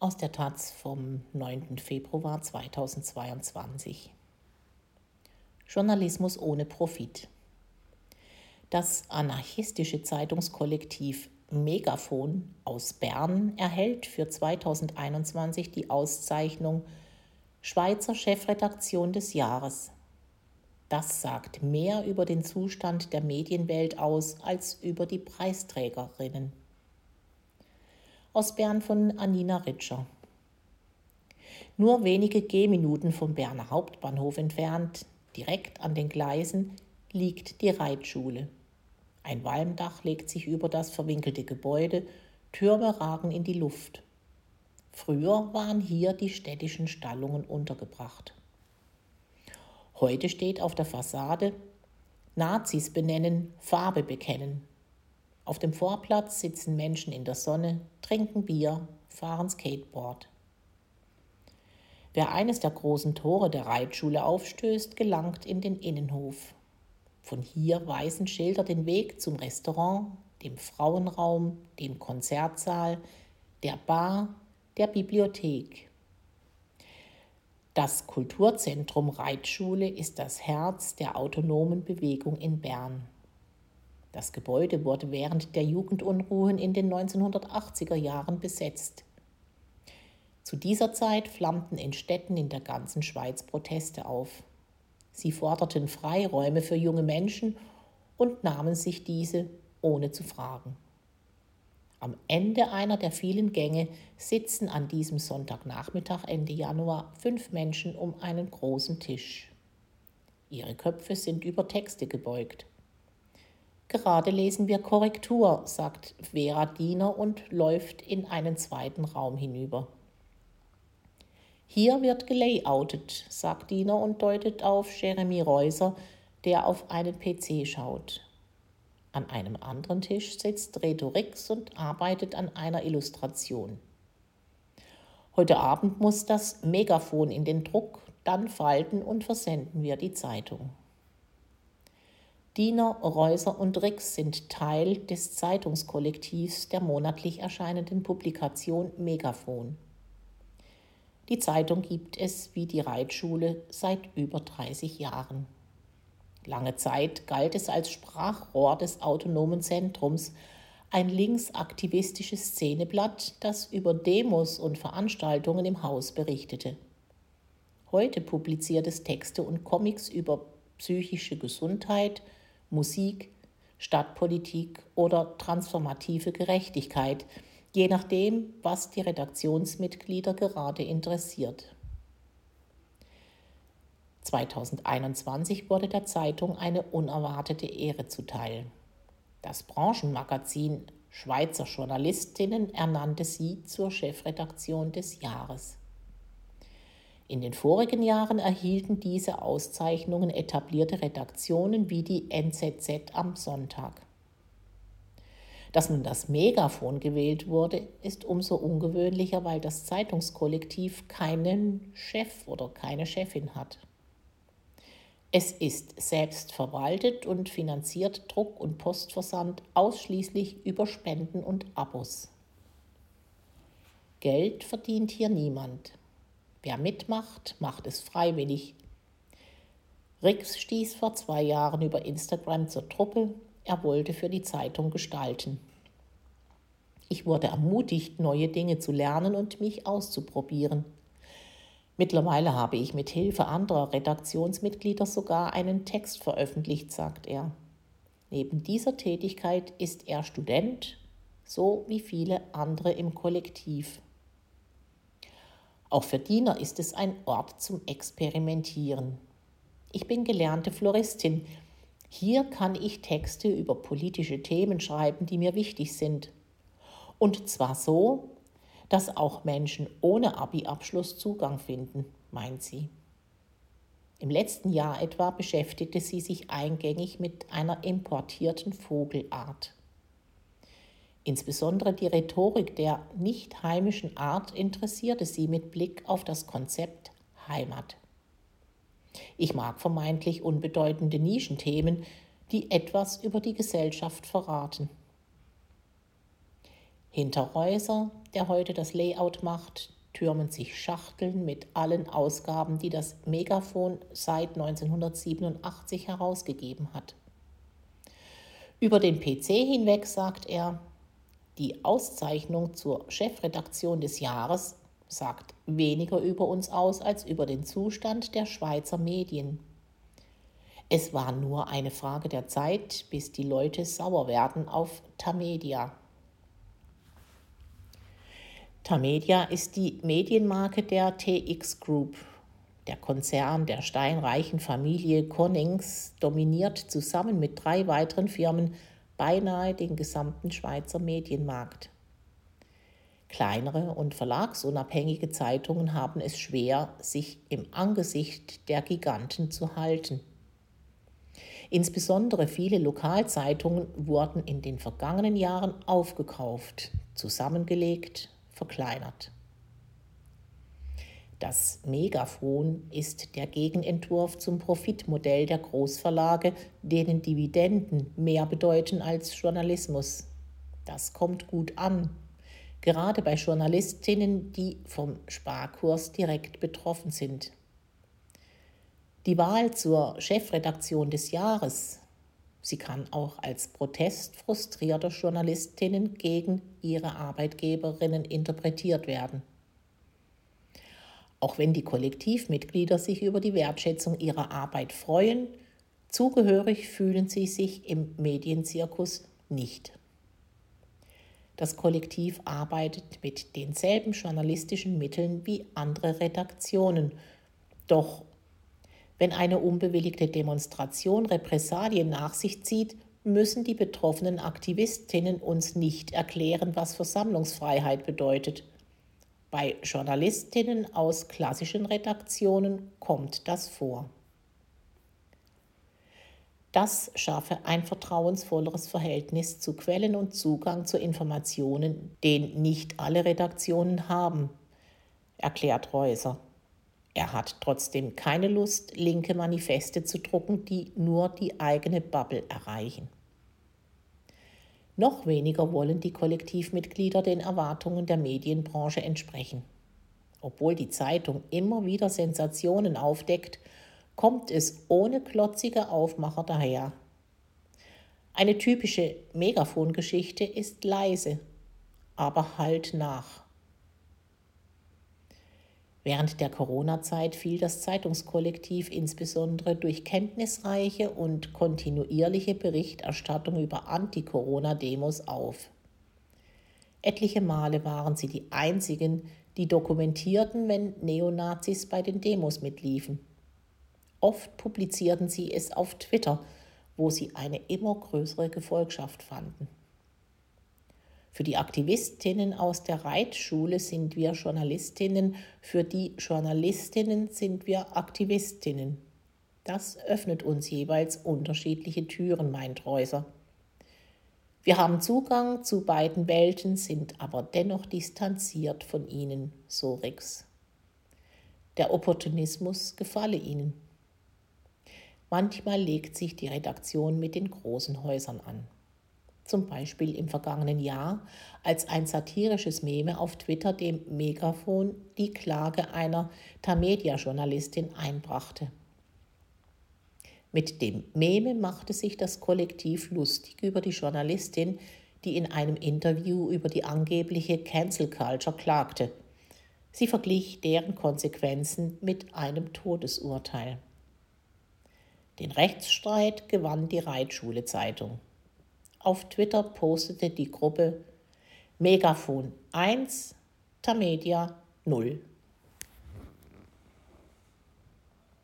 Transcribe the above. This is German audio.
aus der Taz vom 9. Februar 2022. Journalismus ohne Profit. Das anarchistische Zeitungskollektiv Megafon aus Bern erhält für 2021 die Auszeichnung Schweizer Chefredaktion des Jahres. Das sagt mehr über den Zustand der Medienwelt aus als über die Preisträgerinnen. Aus Bern von Anina Ritscher. Nur wenige Gehminuten vom Berner Hauptbahnhof entfernt, direkt an den Gleisen, liegt die Reitschule. Ein Walmdach legt sich über das verwinkelte Gebäude, Türme ragen in die Luft. Früher waren hier die städtischen Stallungen untergebracht. Heute steht auf der Fassade Nazis benennen, Farbe bekennen. Auf dem Vorplatz sitzen Menschen in der Sonne, trinken Bier, fahren Skateboard. Wer eines der großen Tore der Reitschule aufstößt, gelangt in den Innenhof. Von hier weisen Schilder den Weg zum Restaurant, dem Frauenraum, dem Konzertsaal, der Bar, der Bibliothek. Das Kulturzentrum Reitschule ist das Herz der autonomen Bewegung in Bern. Das Gebäude wurde während der Jugendunruhen in den 1980er Jahren besetzt. Zu dieser Zeit flammten in Städten in der ganzen Schweiz Proteste auf. Sie forderten Freiräume für junge Menschen und nahmen sich diese ohne zu fragen. Am Ende einer der vielen Gänge sitzen an diesem Sonntagnachmittag Ende Januar fünf Menschen um einen großen Tisch. Ihre Köpfe sind über Texte gebeugt. Gerade lesen wir Korrektur, sagt Vera Diener und läuft in einen zweiten Raum hinüber. Hier wird gelayoutet, sagt Diener und deutet auf Jeremy Reuser, der auf einen PC schaut. An einem anderen Tisch sitzt Reto Rix und arbeitet an einer Illustration. Heute Abend muss das Megafon in den Druck, dann falten und versenden wir die Zeitung. Diener, Reuser und Rix sind Teil des Zeitungskollektivs der monatlich erscheinenden Publikation Megafon. Die Zeitung gibt es wie die Reitschule seit über 30 Jahren. Lange Zeit galt es als Sprachrohr des autonomen Zentrums, ein linksaktivistisches Szeneblatt, das über Demos und Veranstaltungen im Haus berichtete. Heute publiziert es Texte und Comics über psychische Gesundheit, Musik, Stadtpolitik oder transformative Gerechtigkeit, je nachdem, was die Redaktionsmitglieder gerade interessiert. 2021 wurde der Zeitung eine unerwartete Ehre zuteil. Das Branchenmagazin Schweizer Journalistinnen ernannte sie zur Chefredaktion des Jahres. In den vorigen Jahren erhielten diese Auszeichnungen etablierte Redaktionen wie die NZZ am Sonntag. Dass nun das Megafon gewählt wurde, ist umso ungewöhnlicher, weil das Zeitungskollektiv keinen Chef oder keine Chefin hat. Es ist selbst verwaltet und finanziert Druck- und Postversand ausschließlich über Spenden und Abos. Geld verdient hier niemand. Wer mitmacht, macht es freiwillig. Rix stieß vor zwei Jahren über Instagram zur Truppe, er wollte für die Zeitung gestalten. Ich wurde ermutigt, neue Dinge zu lernen und mich auszuprobieren. Mittlerweile habe ich mit Hilfe anderer Redaktionsmitglieder sogar einen Text veröffentlicht, sagt er. Neben dieser Tätigkeit ist er Student, so wie viele andere im Kollektiv. Auch für Diener ist es ein Ort zum Experimentieren. Ich bin gelernte Floristin. Hier kann ich Texte über politische Themen schreiben, die mir wichtig sind. Und zwar so, dass auch Menschen ohne Abi-Abschluss Zugang finden, meint sie. Im letzten Jahr etwa beschäftigte sie sich eingängig mit einer importierten Vogelart. Insbesondere die Rhetorik der nicht heimischen Art interessierte sie mit Blick auf das Konzept Heimat. Ich mag vermeintlich unbedeutende Nischenthemen, die etwas über die Gesellschaft verraten. Hinter Reuser, der heute das Layout macht, türmen sich Schachteln mit allen Ausgaben, die das Megafon seit 1987 herausgegeben hat. Über den PC hinweg sagt er, die Auszeichnung zur Chefredaktion des Jahres sagt weniger über uns aus als über den Zustand der Schweizer Medien. Es war nur eine Frage der Zeit, bis die Leute sauer werden auf Tamedia. Tamedia ist die Medienmarke der TX Group. Der Konzern der steinreichen Familie Connings dominiert zusammen mit drei weiteren Firmen beinahe den gesamten Schweizer Medienmarkt. Kleinere und verlagsunabhängige Zeitungen haben es schwer, sich im Angesicht der Giganten zu halten. Insbesondere viele Lokalzeitungen wurden in den vergangenen Jahren aufgekauft, zusammengelegt, verkleinert. Das Megafon ist der Gegenentwurf zum Profitmodell der Großverlage, denen Dividenden mehr bedeuten als Journalismus. Das kommt gut an, gerade bei Journalistinnen, die vom Sparkurs direkt betroffen sind. Die Wahl zur Chefredaktion des Jahres, sie kann auch als Protest frustrierter Journalistinnen gegen ihre Arbeitgeberinnen interpretiert werden. Auch wenn die Kollektivmitglieder sich über die Wertschätzung ihrer Arbeit freuen, zugehörig fühlen sie sich im Medienzirkus nicht. Das Kollektiv arbeitet mit denselben journalistischen Mitteln wie andere Redaktionen. Doch wenn eine unbewilligte Demonstration Repressalien nach sich zieht, müssen die betroffenen Aktivistinnen uns nicht erklären, was Versammlungsfreiheit bedeutet. Bei Journalistinnen aus klassischen Redaktionen kommt das vor. Das schaffe ein vertrauensvolleres Verhältnis zu Quellen und Zugang zu Informationen, den nicht alle Redaktionen haben, erklärt Reuser. Er hat trotzdem keine Lust, linke Manifeste zu drucken, die nur die eigene Bubble erreichen. Noch weniger wollen die Kollektivmitglieder den Erwartungen der Medienbranche entsprechen. Obwohl die Zeitung immer wieder Sensationen aufdeckt, kommt es ohne klotzige Aufmacher daher. Eine typische Megafongeschichte ist leise, aber halt nach. Während der Corona-Zeit fiel das Zeitungskollektiv insbesondere durch kenntnisreiche und kontinuierliche Berichterstattung über Anti-Corona-Demos auf. Etliche Male waren sie die einzigen, die dokumentierten, wenn Neonazis bei den Demos mitliefen. Oft publizierten sie es auf Twitter, wo sie eine immer größere Gefolgschaft fanden. Für die Aktivistinnen aus der Reitschule sind wir Journalistinnen, für die Journalistinnen sind wir Aktivistinnen. Das öffnet uns jeweils unterschiedliche Türen, meint Reuser. Wir haben Zugang zu beiden Welten, sind aber dennoch distanziert von ihnen, so Rix. Der Opportunismus gefalle ihnen. Manchmal legt sich die Redaktion mit den großen Häusern an zum Beispiel im vergangenen Jahr, als ein satirisches Meme auf Twitter dem Megafon die Klage einer Tamedia-Journalistin einbrachte. Mit dem Meme machte sich das Kollektiv lustig über die Journalistin, die in einem Interview über die angebliche Cancel Culture klagte. Sie verglich deren Konsequenzen mit einem Todesurteil. Den Rechtsstreit gewann die Reitschule Zeitung. Auf Twitter postete die Gruppe Megafon 1, Tamedia 0.